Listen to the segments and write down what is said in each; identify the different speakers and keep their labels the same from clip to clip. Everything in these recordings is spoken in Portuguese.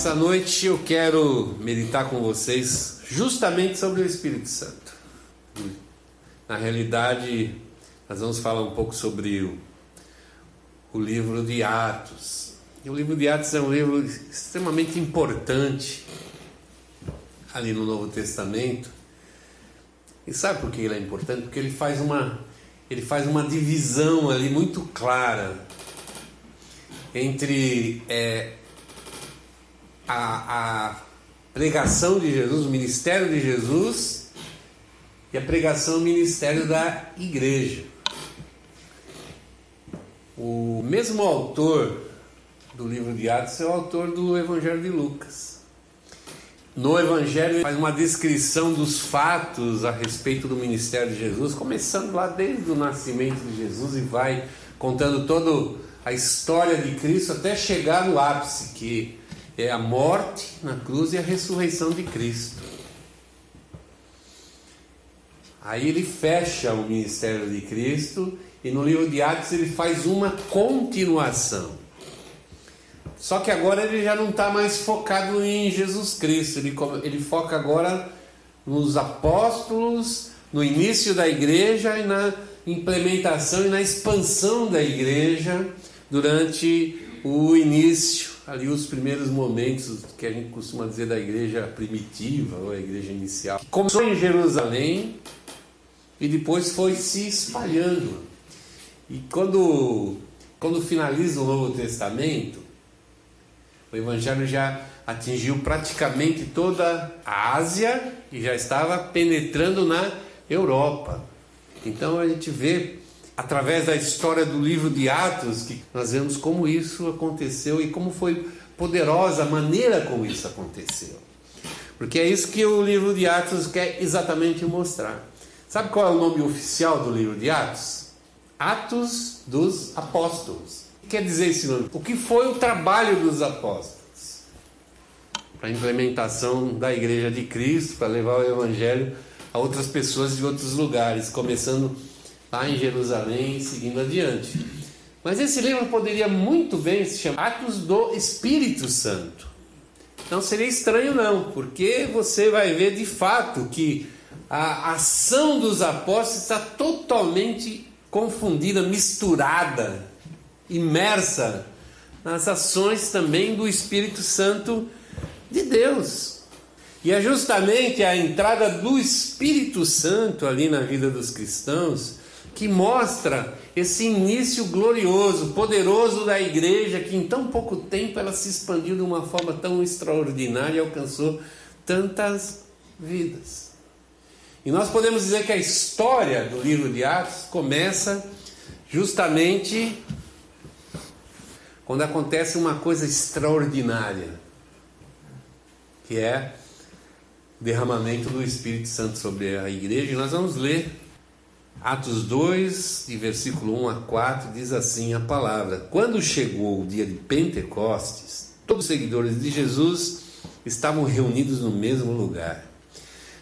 Speaker 1: Essa noite eu quero meditar com vocês justamente sobre o Espírito Santo. Na realidade, nós vamos falar um pouco sobre o, o livro de Atos. E o livro de Atos é um livro extremamente importante ali no Novo Testamento. E sabe por que ele é importante? Porque ele faz uma, ele faz uma divisão ali muito clara entre é, a, a pregação de Jesus, o ministério de Jesus e a pregação o ministério da igreja. O mesmo autor do livro de Atos é o autor do Evangelho de Lucas. No Evangelho ele faz uma descrição dos fatos a respeito do ministério de Jesus, começando lá desde o nascimento de Jesus e vai contando toda a história de Cristo até chegar no ápice, que é a morte na cruz e a ressurreição de Cristo. Aí ele fecha o ministério de Cristo e no livro de Atos ele faz uma continuação. Só que agora ele já não está mais focado em Jesus Cristo, ele, ele foca agora nos apóstolos, no início da igreja e na implementação e na expansão da igreja durante o início ali os primeiros momentos que a gente costuma dizer da igreja primitiva ou a igreja inicial. Começou em Jerusalém e depois foi se espalhando. E quando, quando finaliza o Novo Testamento, o Evangelho já atingiu praticamente toda a Ásia e já estava penetrando na Europa. Então a gente vê através da história do livro de Atos, que nós vemos como isso aconteceu e como foi poderosa a maneira como isso aconteceu. Porque é isso que o livro de Atos quer exatamente mostrar. Sabe qual é o nome oficial do livro de Atos? Atos dos Apóstolos. O que quer dizer esse nome? O que foi o trabalho dos apóstolos? Para a implementação da igreja de Cristo, para levar o evangelho a outras pessoas de outros lugares, começando lá em Jerusalém seguindo adiante. Mas esse livro poderia muito bem se chamar Atos do Espírito Santo. Não seria estranho, não, porque você vai ver de fato que a ação dos apóstolos está totalmente confundida, misturada, imersa nas ações também do Espírito Santo de Deus. E é justamente a entrada do Espírito Santo ali na vida dos cristãos que mostra esse início glorioso, poderoso da igreja, que em tão pouco tempo ela se expandiu de uma forma tão extraordinária e alcançou tantas vidas. E nós podemos dizer que a história do livro de Atos começa justamente quando acontece uma coisa extraordinária, que é o derramamento do Espírito Santo sobre a igreja. E nós vamos ler Atos 2, de versículo 1 a 4, diz assim a palavra: Quando chegou o dia de Pentecostes, todos os seguidores de Jesus estavam reunidos no mesmo lugar.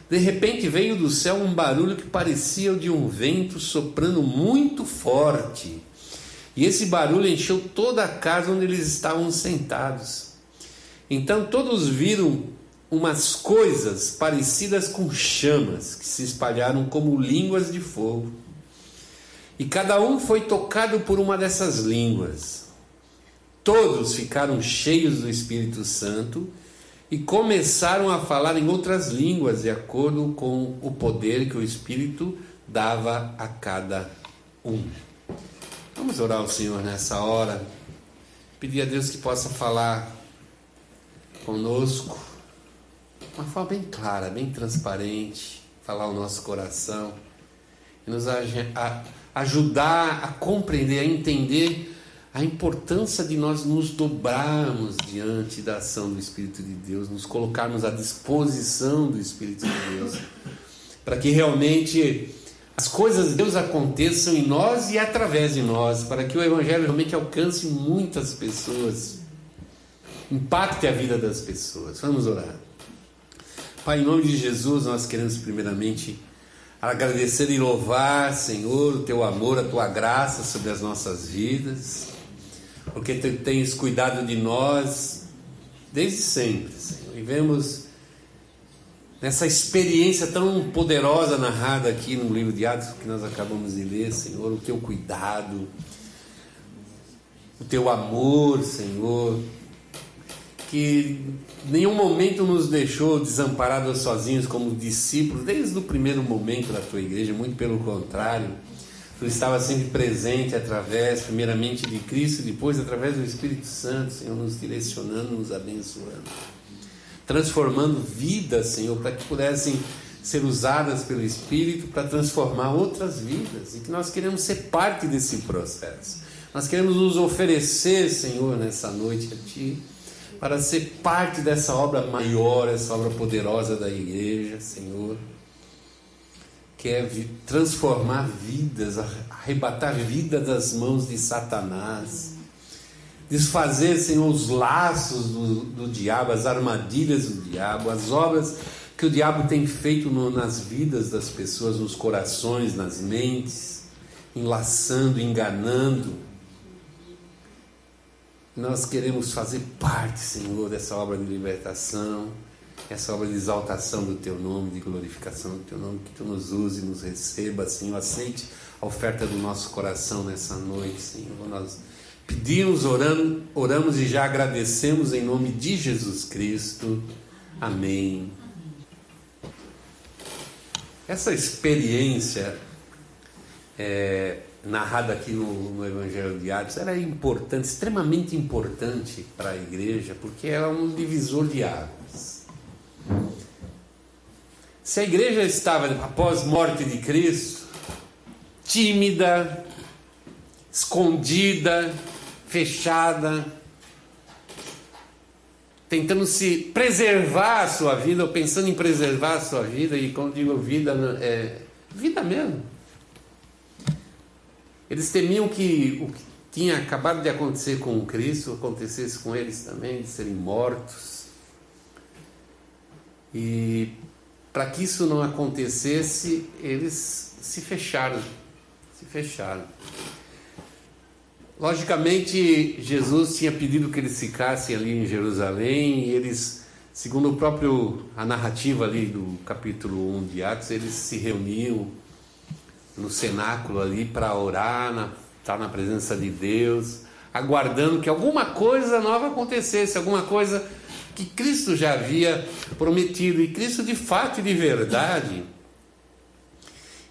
Speaker 1: De repente veio do céu um barulho que parecia o de um vento soprando muito forte. E esse barulho encheu toda a casa onde eles estavam sentados. Então todos viram umas coisas parecidas com chamas que se espalharam como línguas de fogo. E cada um foi tocado por uma dessas línguas. Todos ficaram cheios do Espírito Santo e começaram a falar em outras línguas, de acordo com o poder que o Espírito dava a cada um. Vamos orar ao Senhor nessa hora, pedir a Deus que possa falar conosco uma forma bem clara, bem transparente, falar o nosso coração e nos ajudar a compreender, a entender a importância de nós nos dobrarmos diante da ação do Espírito de Deus, nos colocarmos à disposição do Espírito de Deus, para que realmente as coisas de Deus aconteçam em nós e através de nós, para que o Evangelho realmente alcance muitas pessoas, impacte a vida das pessoas. Vamos orar. Pai, em nome de Jesus, nós queremos primeiramente agradecer e louvar, Senhor, o teu amor, a tua graça sobre as nossas vidas, porque tu tens cuidado de nós desde sempre, Senhor. E vemos nessa experiência tão poderosa narrada aqui no livro de Atos que nós acabamos de ler, Senhor, o teu cuidado, o teu amor, Senhor, que nenhum momento nos deixou desamparados sozinhos como discípulos, desde o primeiro momento da tua igreja, muito pelo contrário. Tu estava sempre presente através, primeiramente, de Cristo, depois através do Espírito Santo, Senhor, nos direcionando, nos abençoando, transformando vidas, Senhor, para que pudessem ser usadas pelo Espírito para transformar outras vidas e que nós queremos ser parte desse processo. Nós queremos nos oferecer, Senhor, nessa noite a Ti para ser parte dessa obra maior, essa obra poderosa da igreja, Senhor. Quer transformar vidas, arrebatar vida das mãos de Satanás, desfazer, Senhor, os laços do, do diabo, as armadilhas do diabo, as obras que o diabo tem feito no, nas vidas das pessoas, nos corações, nas mentes, enlaçando, enganando nós queremos fazer parte, Senhor, dessa obra de libertação, essa obra de exaltação do Teu nome, de glorificação do Teu nome, que Tu nos use, nos receba, Senhor, aceite a oferta do nosso coração nessa noite, Senhor. Nós pedimos, oramos, oramos e já agradecemos em nome de Jesus Cristo. Amém. Essa experiência é, narrada aqui no, no, Evangelho de Atos, ela é importante, extremamente importante para a igreja, porque ela é um divisor de águas. Se a igreja estava, após morte de Cristo, tímida, escondida, fechada, tentando se preservar a sua vida, ou pensando em preservar a sua vida, e quando digo vida, é vida mesmo eles temiam que o que tinha acabado de acontecer com Cristo acontecesse com eles também, de serem mortos. E para que isso não acontecesse, eles se fecharam. Se fecharam. Logicamente, Jesus tinha pedido que eles ficassem ali em Jerusalém e eles, segundo o próprio a narrativa ali do capítulo 1 de Atos, eles se reuniam no cenáculo ali para orar, na, estar tá na presença de Deus, aguardando que alguma coisa nova acontecesse, alguma coisa que Cristo já havia prometido. E Cristo, de fato e de verdade,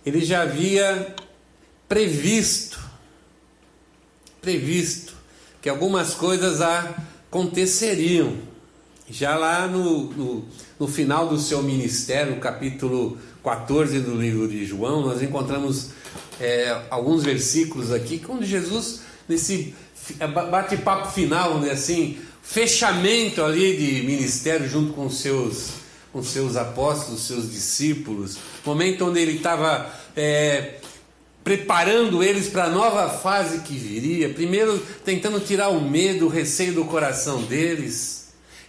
Speaker 1: ele já havia previsto, previsto que algumas coisas aconteceriam. Já lá no, no, no final do seu ministério, capítulo 14 do livro de João, nós encontramos é, alguns versículos aqui, quando Jesus, nesse é, bate-papo final, vamos dizer assim, fechamento ali de ministério junto com seus, com seus apóstolos, seus discípulos, momento onde ele estava é, preparando eles para a nova fase que viria, primeiro tentando tirar o medo, o receio do coração deles,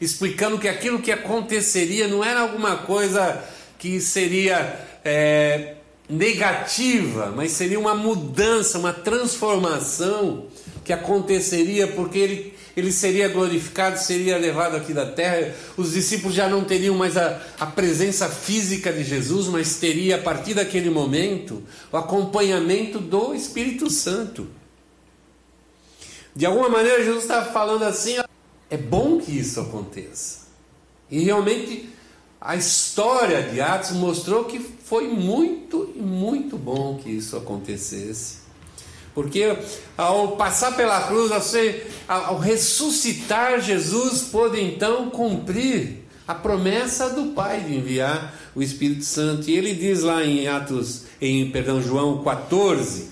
Speaker 1: explicando que aquilo que aconteceria não era alguma coisa que seria é, negativa, mas seria uma mudança, uma transformação que aconteceria porque ele, ele seria glorificado, seria levado aqui da terra. Os discípulos já não teriam mais a, a presença física de Jesus, mas teria a partir daquele momento o acompanhamento do Espírito Santo. De alguma maneira, Jesus estava falando assim: é bom que isso aconteça. E realmente a história de Atos mostrou que foi muito e muito bom que isso acontecesse. Porque ao passar pela cruz, ao, ao ressuscitar Jesus, pôde então cumprir a promessa do Pai de enviar o Espírito Santo. E ele diz lá em Atos, em perdão, João 14,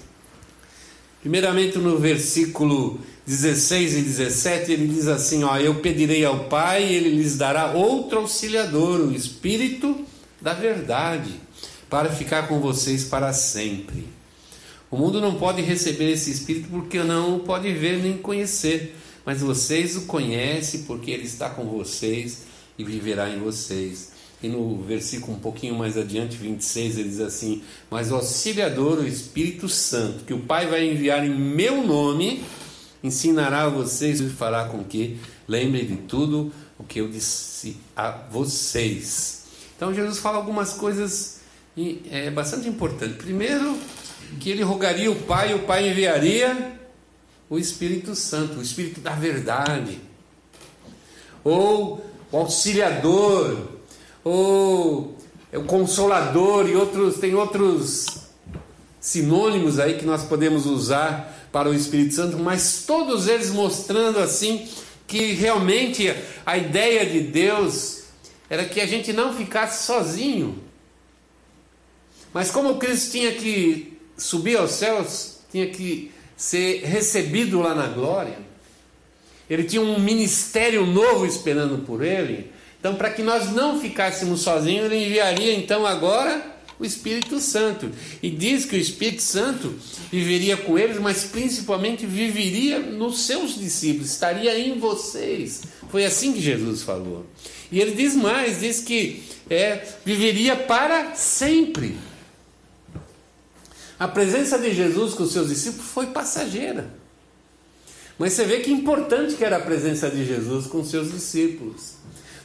Speaker 1: primeiramente no versículo 16 e 17, ele diz assim: ó, Eu pedirei ao Pai, ele lhes dará outro auxiliador, o Espírito da Verdade, para ficar com vocês para sempre. O mundo não pode receber esse Espírito porque não o pode ver nem conhecer, mas vocês o conhecem porque ele está com vocês e viverá em vocês. E no versículo um pouquinho mais adiante, 26, ele diz assim: Mas o auxiliador, o Espírito Santo, que o Pai vai enviar em meu nome, ensinará a vocês e fará com que lembrem de tudo o que eu disse a vocês. Então Jesus fala algumas coisas é, bastante importantes. Primeiro, que ele rogaria o Pai, e o Pai enviaria o Espírito Santo, o Espírito da verdade, ou o auxiliador, ou o consolador e outros tem outros sinônimos aí que nós podemos usar para o Espírito Santo, mas todos eles mostrando assim que realmente a ideia de Deus era que a gente não ficasse sozinho. Mas como Cristo tinha que subir aos céus, tinha que ser recebido lá na glória, ele tinha um ministério novo esperando por ele. Então, para que nós não ficássemos sozinhos, ele enviaria então agora o Espírito Santo. E diz que o Espírito Santo viveria com eles, mas principalmente viveria nos seus discípulos, estaria em vocês. Foi assim que Jesus falou. E ele diz mais, diz que é, viveria para sempre. A presença de Jesus com seus discípulos foi passageira. Mas você vê que importante que era a presença de Jesus com seus discípulos.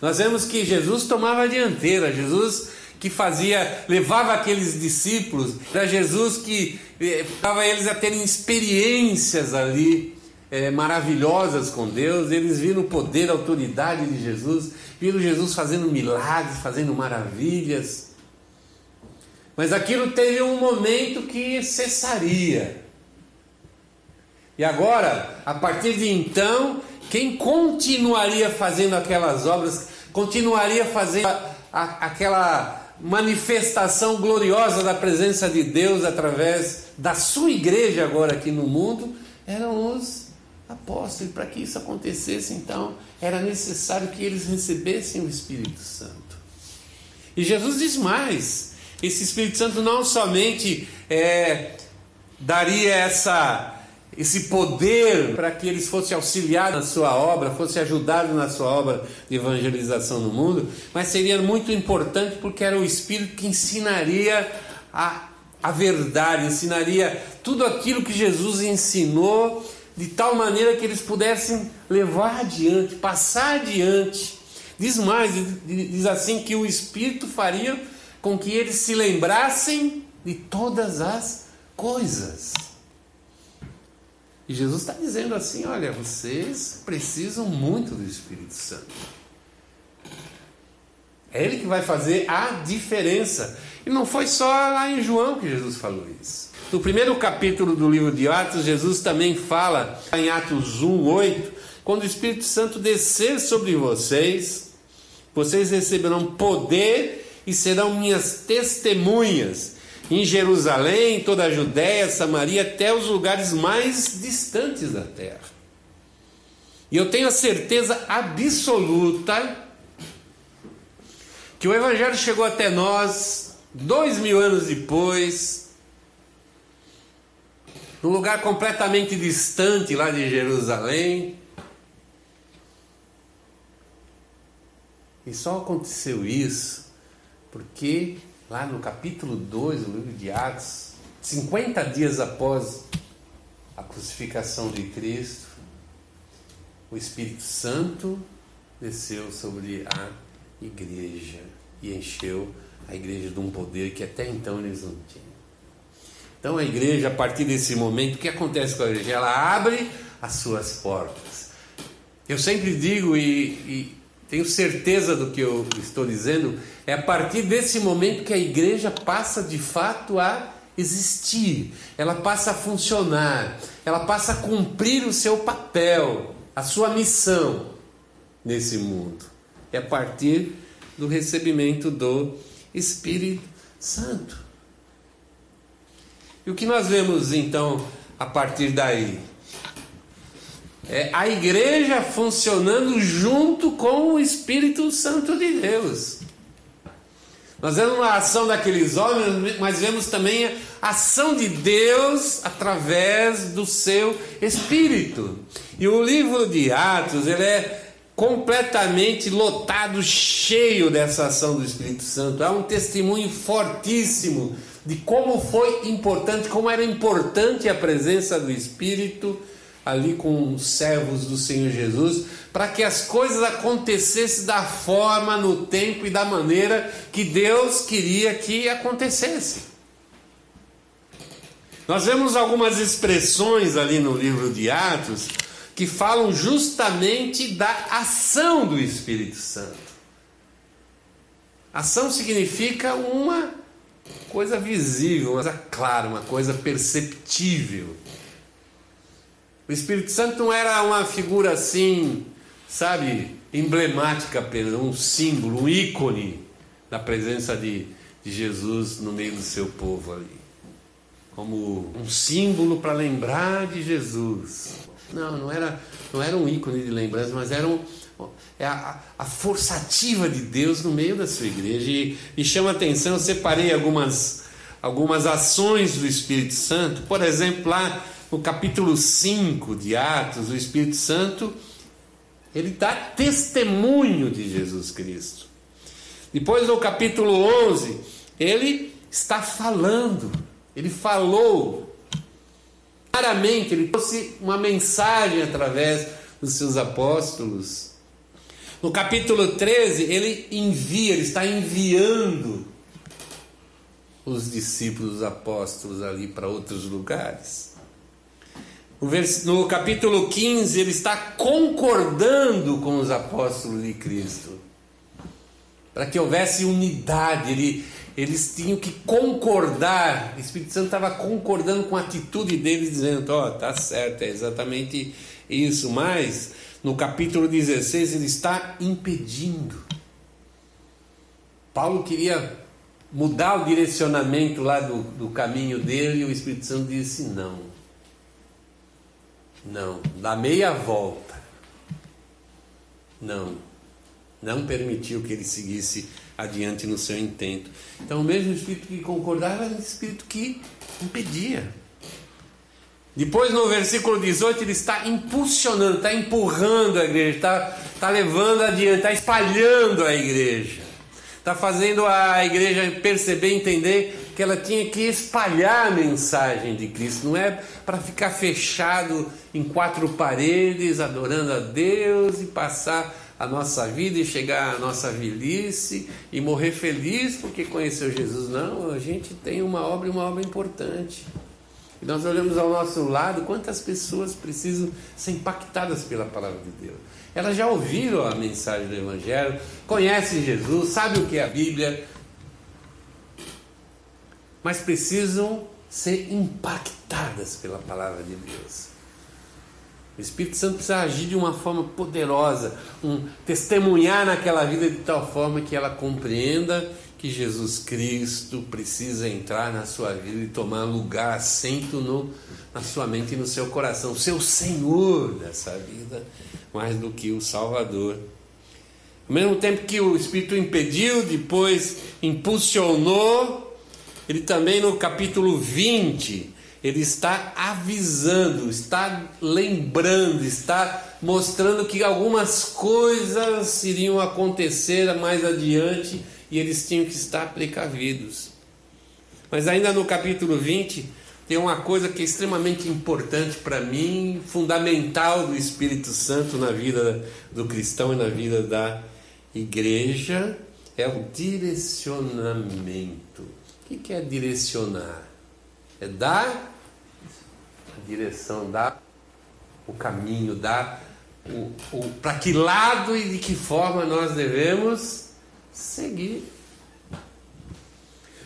Speaker 1: Nós vemos que Jesus tomava a dianteira, Jesus que fazia, levava aqueles discípulos, era Jesus que levava eles a terem experiências ali é, maravilhosas com Deus, eles viram o poder, a autoridade de Jesus, viram Jesus fazendo milagres, fazendo maravilhas. Mas aquilo teve um momento que cessaria. E agora, a partir de então, quem continuaria fazendo aquelas obras, continuaria fazendo a, a, aquela manifestação gloriosa da presença de Deus através da sua igreja agora aqui no mundo, eram os apóstolos. Para que isso acontecesse, então, era necessário que eles recebessem o Espírito Santo. E Jesus diz mais: esse Espírito Santo não somente é, daria essa esse poder para que eles fossem auxiliados na sua obra, fossem ajudados na sua obra de evangelização no mundo, mas seria muito importante porque era o Espírito que ensinaria a, a verdade, ensinaria tudo aquilo que Jesus ensinou, de tal maneira que eles pudessem levar adiante, passar adiante. Diz mais, diz assim que o Espírito faria com que eles se lembrassem de todas as coisas. E Jesus está dizendo assim: olha, vocês precisam muito do Espírito Santo. É Ele que vai fazer a diferença. E não foi só lá em João que Jesus falou isso. No primeiro capítulo do livro de Atos, Jesus também fala, em Atos 1, 8, quando o Espírito Santo descer sobre vocês, vocês receberão poder e serão minhas testemunhas em Jerusalém, toda a Judéia, Samaria, até os lugares mais distantes da terra. E eu tenho a certeza absoluta que o Evangelho chegou até nós dois mil anos depois, num lugar completamente distante lá de Jerusalém. E só aconteceu isso porque lá no capítulo 2 do livro de Atos, 50 dias após a crucificação de Cristo, o Espírito Santo desceu sobre a igreja e encheu a igreja de um poder que até então eles não tinham. Então a igreja, a partir desse momento, o que acontece com a igreja? Ela abre as suas portas. Eu sempre digo e, e tenho certeza do que eu estou dizendo, é a partir desse momento que a igreja passa de fato a existir, ela passa a funcionar, ela passa a cumprir o seu papel, a sua missão nesse mundo. É a partir do recebimento do Espírito Santo. E o que nós vemos então a partir daí? É a igreja funcionando junto com o Espírito Santo de Deus. Nós vemos uma ação daqueles homens, mas vemos também a ação de Deus através do seu Espírito. E o livro de Atos, ele é completamente lotado, cheio dessa ação do Espírito Santo. Há um testemunho fortíssimo de como foi importante, como era importante a presença do Espírito ali com os servos do Senhor Jesus, para que as coisas acontecessem da forma, no tempo e da maneira que Deus queria que acontecesse. Nós vemos algumas expressões ali no livro de Atos que falam justamente da ação do Espírito Santo. Ação significa uma coisa visível, uma coisa clara, uma coisa perceptível. O Espírito Santo não era uma figura assim, sabe, emblemática apenas, um símbolo, um ícone da presença de, de Jesus no meio do seu povo ali. Como um símbolo para lembrar de Jesus. Não, não era, não era um ícone de lembrança, mas era um, é a, a força ativa de Deus no meio da sua igreja. E, e chama atenção, eu separei algumas, algumas ações do Espírito Santo. Por exemplo, lá no capítulo 5 de Atos, o Espírito Santo ele dá testemunho de Jesus Cristo. Depois no capítulo 11, ele está falando, ele falou claramente, ele trouxe uma mensagem através dos seus apóstolos. No capítulo 13, ele envia, ele está enviando os discípulos, os apóstolos ali para outros lugares. No capítulo 15, ele está concordando com os apóstolos de Cristo. Para que houvesse unidade, ele, eles tinham que concordar. O Espírito Santo estava concordando com a atitude deles, dizendo: Ó, oh, tá certo, é exatamente isso. Mas no capítulo 16 ele está impedindo. Paulo queria mudar o direcionamento lá do, do caminho dele e o Espírito Santo disse: Não, não, dá meia volta. Não, não permitiu que ele seguisse adiante no seu intento. Então, o mesmo espírito que concordava era o espírito que impedia. Depois, no versículo 18, ele está impulsionando, está empurrando a igreja, está, está levando adiante, está espalhando a igreja, está fazendo a igreja perceber, entender que ela tinha que espalhar a mensagem de Cristo, não é para ficar fechado em quatro paredes, adorando a Deus e passar a nossa vida e chegar à nossa velhice e morrer feliz porque conheceu Jesus. Não, a gente tem uma obra e uma obra importante. E nós olhamos ao nosso lado quantas pessoas precisam ser impactadas pela palavra de Deus. Elas já ouviram a mensagem do Evangelho, conhecem Jesus, sabem o que é a Bíblia, mas precisam ser impactadas pela palavra de Deus. O Espírito Santo precisa agir de uma forma poderosa, um testemunhar naquela vida de tal forma que ela compreenda que Jesus Cristo precisa entrar na sua vida e tomar lugar, assento no, na sua mente e no seu coração, o Senhor dessa vida, mais do que o Salvador. Ao mesmo tempo que o Espírito impediu, depois impulsionou, ele também no capítulo 20 ele está avisando, está lembrando, está mostrando que algumas coisas iriam acontecer mais adiante e eles tinham que estar precavidos. Mas ainda no capítulo 20, tem uma coisa que é extremamente importante para mim, fundamental do Espírito Santo na vida do cristão e na vida da igreja, é o direcionamento. O que é direcionar? É dar a direção, dar o caminho, dar o, o para que lado e de que forma nós devemos seguir.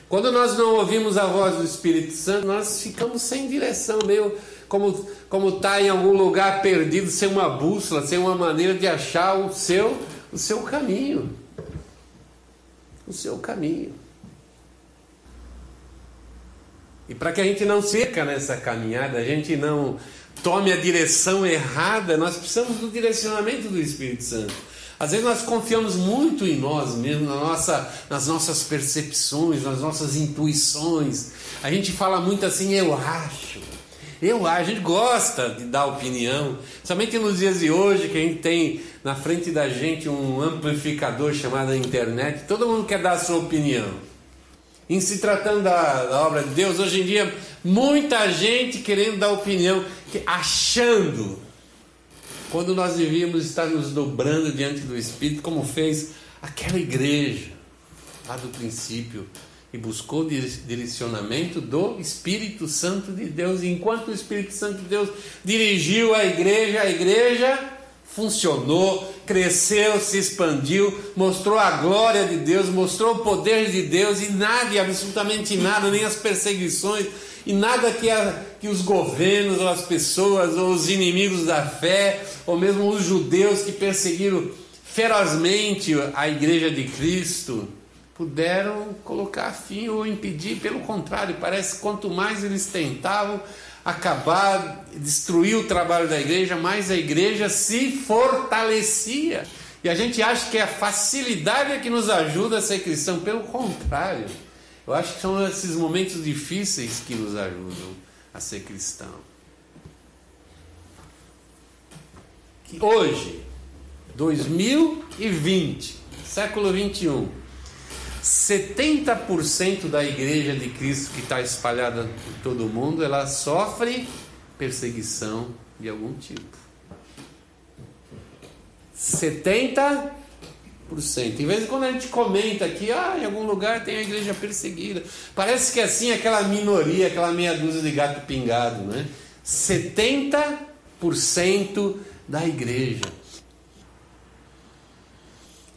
Speaker 1: Quando nós não ouvimos a voz do Espírito Santo, nós ficamos sem direção, meio como como está em algum lugar perdido, sem uma bússola, sem uma maneira de achar o seu o seu caminho, o seu caminho. E para que a gente não seca nessa caminhada, a gente não tome a direção errada, nós precisamos do direcionamento do Espírito Santo. Às vezes nós confiamos muito em nós mesmos, na nossa, nas nossas percepções, nas nossas intuições. A gente fala muito assim, eu acho. Eu acho, a gente gosta de dar opinião, somente nos dias de hoje que a gente tem na frente da gente um amplificador chamado internet, todo mundo quer dar a sua opinião. Em se tratando da, da, obra de Deus, hoje em dia, muita gente querendo dar opinião, achando, quando nós devíamos estar nos dobrando diante do Espírito, como fez aquela igreja lá do princípio, e buscou direcionamento do Espírito Santo de Deus. E enquanto o Espírito Santo de Deus dirigiu a igreja, a igreja funcionou, cresceu, se expandiu, mostrou a glória de Deus, mostrou o poder de Deus e nada, absolutamente nada, nem as perseguições e nada que, a, que os governos ou as pessoas ou os inimigos da fé ou mesmo os judeus que perseguiram ferozmente a igreja de Cristo puderam colocar fim ou impedir, pelo contrário, parece que quanto mais eles tentavam, acabar, destruir o trabalho da igreja, mais a igreja se fortalecia. E a gente acha que é a facilidade é que nos ajuda a ser cristão, pelo contrário. Eu acho que são esses momentos difíceis que nos ajudam a ser cristão. Hoje, 2020, século 21, 70% da igreja de Cristo que está espalhada por todo o mundo, ela sofre perseguição de algum tipo. 70%. Em vez de quando a gente comenta aqui, ah, em algum lugar tem a igreja perseguida. Parece que é assim aquela minoria, aquela meia dúzia de gato pingado, né? 70% da igreja.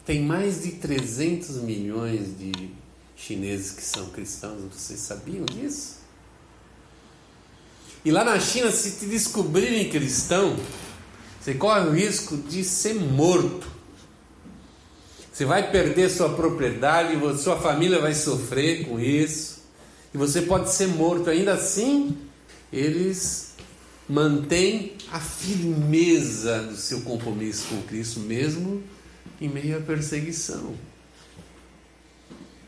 Speaker 1: Tem mais de 300 milhões de chineses que são cristãos, vocês sabiam disso? E lá na China, se te descobrirem cristão, você corre o risco de ser morto. Você vai perder sua propriedade, sua família vai sofrer com isso, e você pode ser morto. Ainda assim, eles mantêm a firmeza do seu compromisso com Cristo, mesmo em meio à perseguição.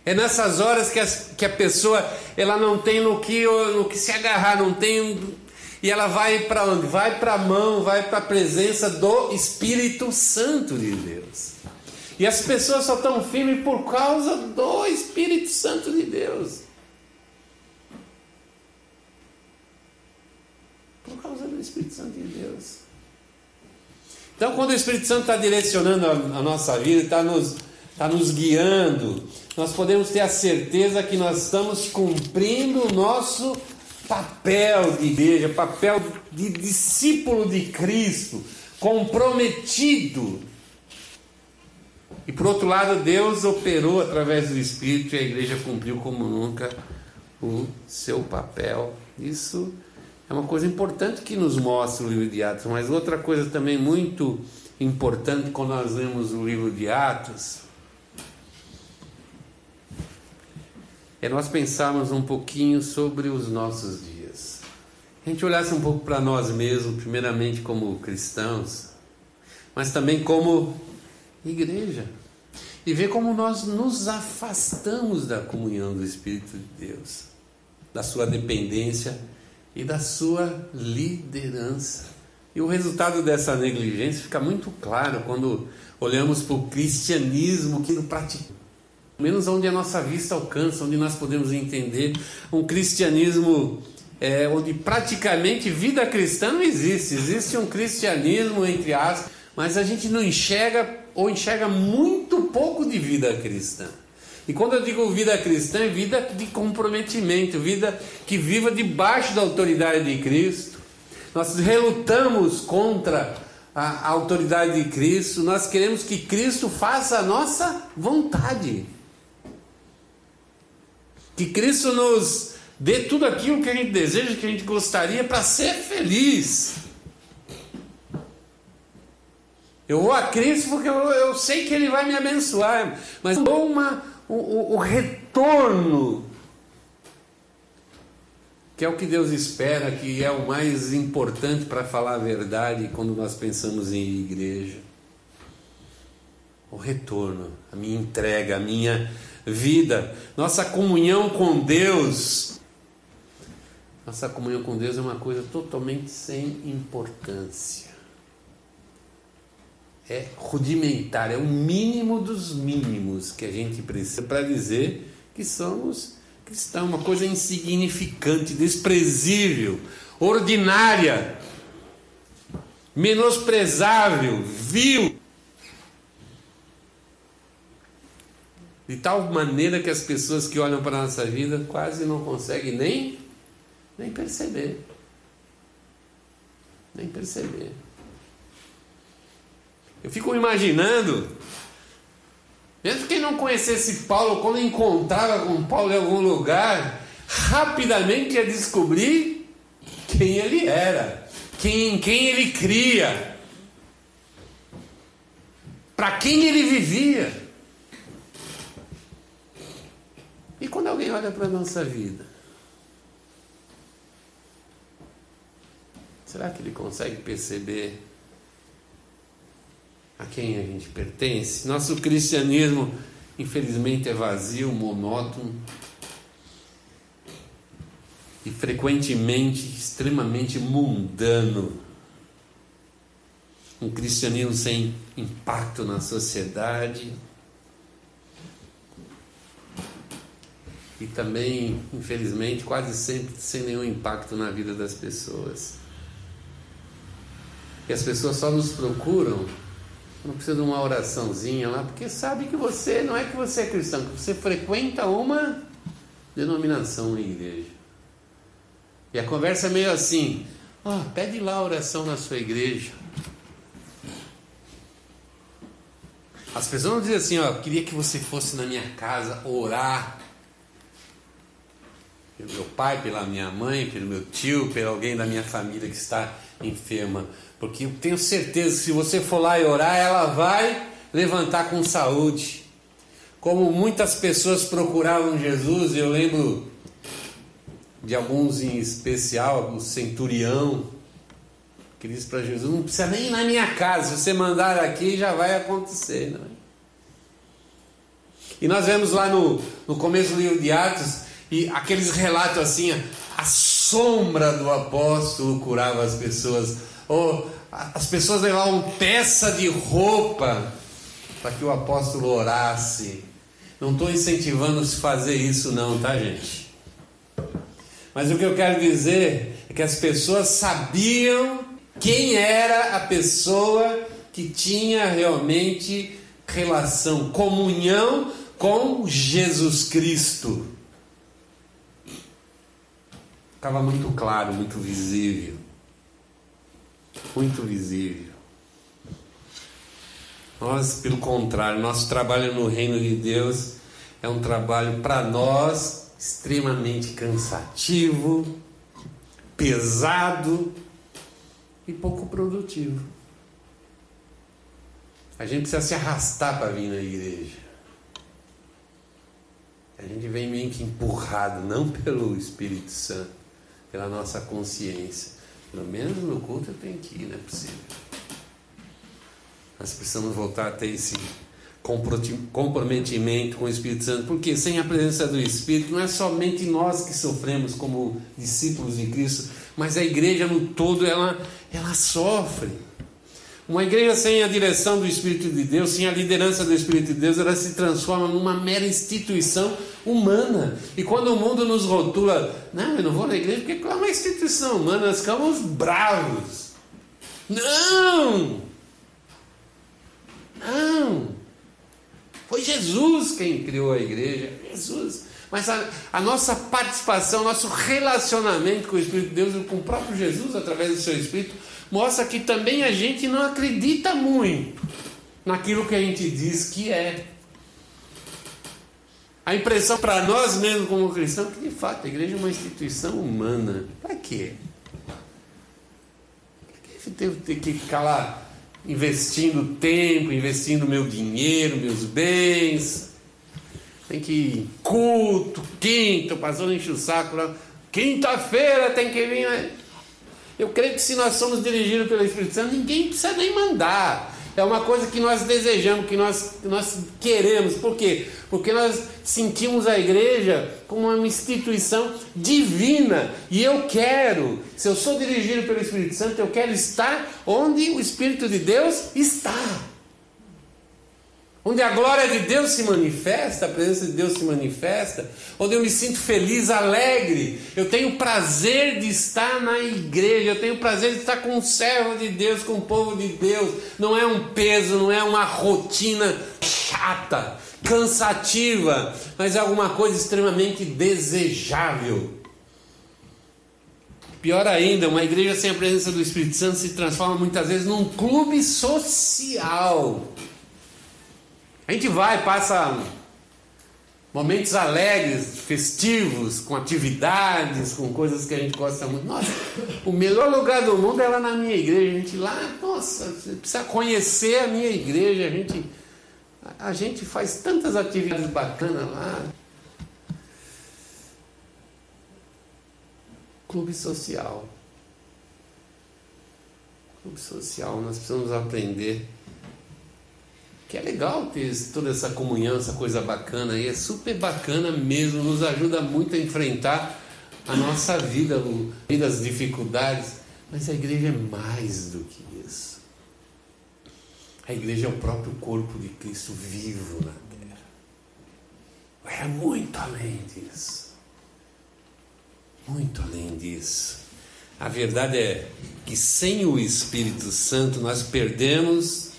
Speaker 1: É nessas horas que, que a pessoa ela não tem no que, no que se agarrar, não tem. E ela vai para onde? Vai para a mão, vai para a presença do Espírito Santo de Deus. E as pessoas só estão firmes por causa do Espírito Santo de Deus. Por causa do Espírito Santo de Deus. Então, quando o Espírito Santo está direcionando a, a, nossa vida, está nos, está nos guiando, nós podemos ter a certeza que nós estamos cumprindo o nosso papel de igreja, papel de discípulo de Cristo, comprometido. E por outro lado, Deus operou através do Espírito e a igreja cumpriu como nunca o seu papel. Isso é uma coisa importante que nos mostra o livro de Atos, mas outra coisa também muito importante quando nós lemos o livro de Atos é nós pensarmos um pouquinho sobre os nossos dias. A gente olhasse um pouco para nós mesmos, primeiramente como cristãos, mas também como igreja. E ver como nós nos afastamos da comunhão do Espírito de Deus, da sua dependência e da sua liderança. E o resultado dessa negligência fica muito claro quando olhamos para o cristianismo que no pratica. Menos onde a nossa vista alcança, onde nós podemos entender um cristianismo é, onde praticamente vida cristã não existe. Existe um cristianismo, entre aspas, mas a gente não enxerga ou enxerga muito pouco de vida cristã. E quando eu digo vida cristã, é vida de comprometimento, vida que viva debaixo da autoridade de Cristo. Nós relutamos contra a autoridade de Cristo, nós queremos que Cristo faça a nossa vontade. Que Cristo nos dê tudo aquilo que a gente deseja, que a gente gostaria para ser feliz. Eu vou a Cristo porque eu, eu sei que Ele vai me abençoar, mas dou uma o, o, o retorno, que é o que Deus espera, que é o mais importante para falar a verdade quando nós pensamos em igreja. O retorno, a minha entrega, a minha vida, nossa comunhão com Deus. Nossa comunhão com Deus é uma coisa totalmente sem importância é rudimentar, é o mínimo dos mínimos que a gente precisa para dizer que somos Cristão, uma coisa insignificante, desprezível, ordinária, menosprezável, vil. De tal maneira que as pessoas que olham para a nossa vida quase não conseguem nem, nem perceber. Nem perceber. Eu fico imaginando, mesmo quem não conhecesse Paulo, quando encontrava com Paulo em algum lugar, rapidamente ia descobrir quem ele era, quem, quem ele cria, para quem ele vivia. E quando alguém olha para a nossa vida, será que ele consegue perceber a quem a gente pertence. Nosso cristianismo, infelizmente, é vazio, monótono e frequentemente extremamente mundano. Um cristianismo sem impacto na sociedade. E também, infelizmente, quase sempre sem nenhum impacto na vida das pessoas. E as pessoas só nos procuram não precisa de uma oraçãozinha lá, porque sabe que você não é que você é cristão, que você frequenta uma denominação na igreja. E a conversa é meio assim: oh, pede lá a oração na sua igreja. As pessoas não dizem assim, ó, queria que você fosse na minha casa orar pelo meu pai, pela minha mãe, pelo meu tio, por alguém da minha família que está enferma. Porque eu tenho certeza que se você for lá e orar, ela vai levantar com saúde. Como muitas pessoas procuravam Jesus, eu lembro de alguns em especial, o centurião, que disse para Jesus: Não precisa nem ir na minha casa, se você mandar aqui já vai acontecer. Não é? E nós vemos lá no, no começo do livro de Atos, e aqueles relatos assim, a sombra do apóstolo curava as pessoas ou as pessoas levavam peça de roupa para que o apóstolo orasse. Não estou incentivando a fazer isso, não, tá, gente? Mas o que eu quero dizer é que as pessoas sabiam quem era a pessoa que tinha realmente relação, comunhão com Jesus Cristo. Ficava muito claro, muito visível muito visível. Nós, pelo contrário, nosso trabalho no reino de Deus é um trabalho para nós extremamente cansativo, pesado e pouco produtivo. A gente precisa se arrastar para vir na igreja. A gente vem meio que empurrado, não pelo Espírito Santo, pela nossa consciência. Pelo menos no culto eu tenho que ir, não é possível. Nós precisamos voltar a ter esse comprometimento com o Espírito Santo, porque sem a presença do Espírito não é somente nós que sofremos como discípulos de Cristo, mas a igreja no todo ela, ela sofre. Uma igreja sem a direção do Espírito de Deus, sem a liderança do Espírito de Deus, ela se transforma numa mera instituição humana. E quando o mundo nos rotula, não, eu não vou na igreja porque é uma instituição humana, nós ficamos bravos. Não! Não! Foi Jesus quem criou a igreja, Jesus. Mas a, a, nossa participação, nosso relacionamento com o Espírito de Deus, com o próprio Jesus, através do seu Espírito, mostra que também a gente não acredita muito naquilo que a gente diz que é. A impressão para nós mesmos como cristãos é que de fato a igreja é uma instituição humana. Para quê? Por que ter que ficar lá investindo tempo, investindo meu dinheiro, meus bens? Tem que ir culto, quinto, passando enche o saco lá. Quinta-feira tem que vir. Né? Eu creio que se nós somos dirigidos pelo Espírito Santo, ninguém precisa nem mandar. É uma coisa que nós desejamos, que nós, que nós queremos. Por quê? Porque nós sentimos a igreja como uma instituição divina. E eu quero, se eu sou dirigido pelo Espírito Santo, eu quero estar onde o Espírito de Deus está. Onde a glória de Deus se manifesta, a presença de Deus se manifesta, onde eu me sinto feliz, alegre, eu tenho prazer de estar na igreja, eu tenho prazer de estar com o servo de Deus, com o povo de Deus, não é um peso, não é uma rotina chata, cansativa, mas é alguma coisa extremamente desejável. Pior ainda, uma igreja sem a presença do Espírito Santo se transforma muitas vezes num clube social. A gente vai, passa momentos alegres, festivos, com atividades, com coisas que a gente gosta muito. Nossa, o melhor lugar do mundo é lá na minha igreja. A gente lá, nossa, você precisa conhecer a minha igreja. A gente, a gente faz tantas atividades bacanas lá. Clube social. Clube social, nós precisamos aprender que é legal ter toda essa comunhão, essa coisa bacana aí, é super bacana mesmo, nos ajuda muito a enfrentar a nossa vida, as dificuldades, mas a igreja é mais do que isso. A igreja é o próprio corpo de Cristo vivo na terra. É muito além disso. Muito além disso. A verdade é que sem o Espírito Santo nós perdemos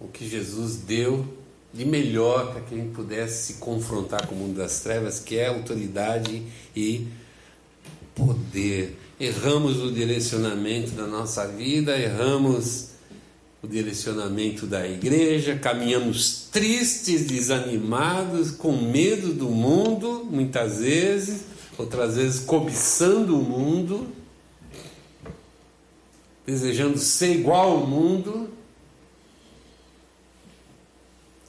Speaker 1: o que Jesus deu de melhor para que a gente pudesse se confrontar com o mundo das trevas, que é autoridade e poder. Erramos o direcionamento da nossa vida, erramos o direcionamento da igreja, caminhamos tristes, desanimados, com medo do mundo, muitas vezes, outras vezes cobiçando o mundo, desejando ser igual ao mundo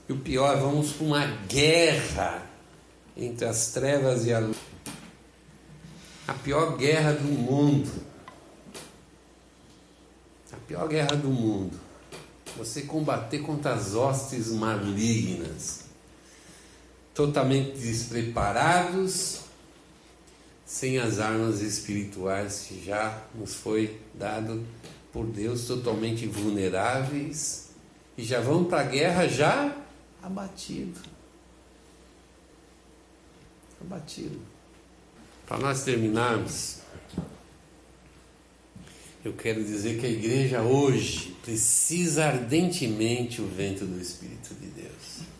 Speaker 1: e o pior, vamos para uma guerra entre as trevas e a luz. A pior guerra do mundo. A pior guerra do mundo. Você combater contra as hostes malignas. Totalmente despreparados, sem as armas espirituais que já nos foi dado por Deus, totalmente vulneráveis, e já vão para a guerra já abatido. Abatido. Para nós terminarmos, eu quero dizer que a igreja hoje precisa ardentemente o vento do Espírito de Deus.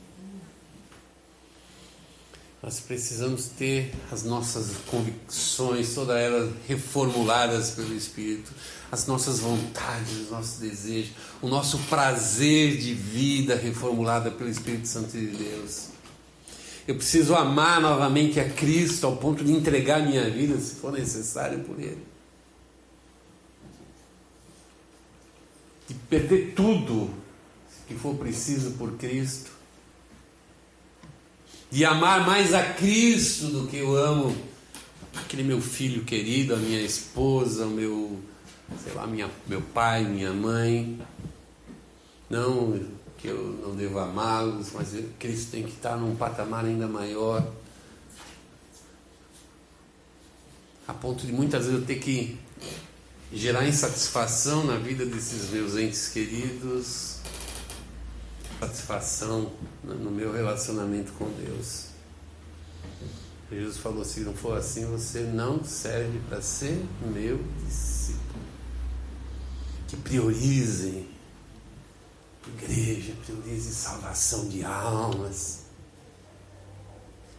Speaker 1: Nós precisamos ter as nossas convicções, todas elas reformuladas pelo Espírito, as nossas vontades, os nossos desejos, o nosso prazer de vida reformulada pelo Espírito Santo de Deus. Eu preciso amar novamente a Cristo ao ponto de entregar minha vida, se for necessário, por Ele. De perder tudo que for preciso por Cristo de amar mais a Cristo do que eu amo aquele meu filho querido, a minha esposa, o meu, sei lá, minha, meu pai, minha mãe. Não que eu não devo amá-los, mas Cristo tem que estar num patamar ainda maior. A ponto de muitas vezes eu ter que gerar insatisfação na vida desses meus entes queridos, satisfação no meu relacionamento com Deus. Jesus falou: se não for assim, você não serve para ser meu discípulo. Que priorize igreja, priorize salvação de almas.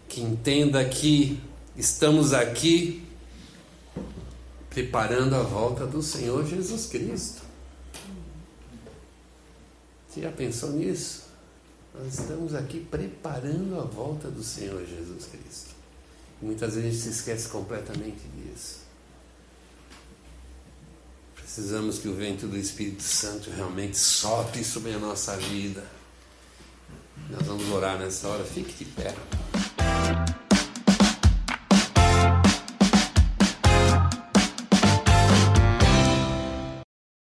Speaker 1: Que entenda que estamos aqui preparando a volta do Senhor Jesus Cristo. Você já pensou nisso? Nós estamos aqui preparando a volta do Senhor Jesus Cristo. Muitas vezes a gente se esquece completamente disso. Precisamos que o vento do Espírito Santo realmente sopre sobre a nossa vida. Nós vamos orar nessa hora. Fique de pé.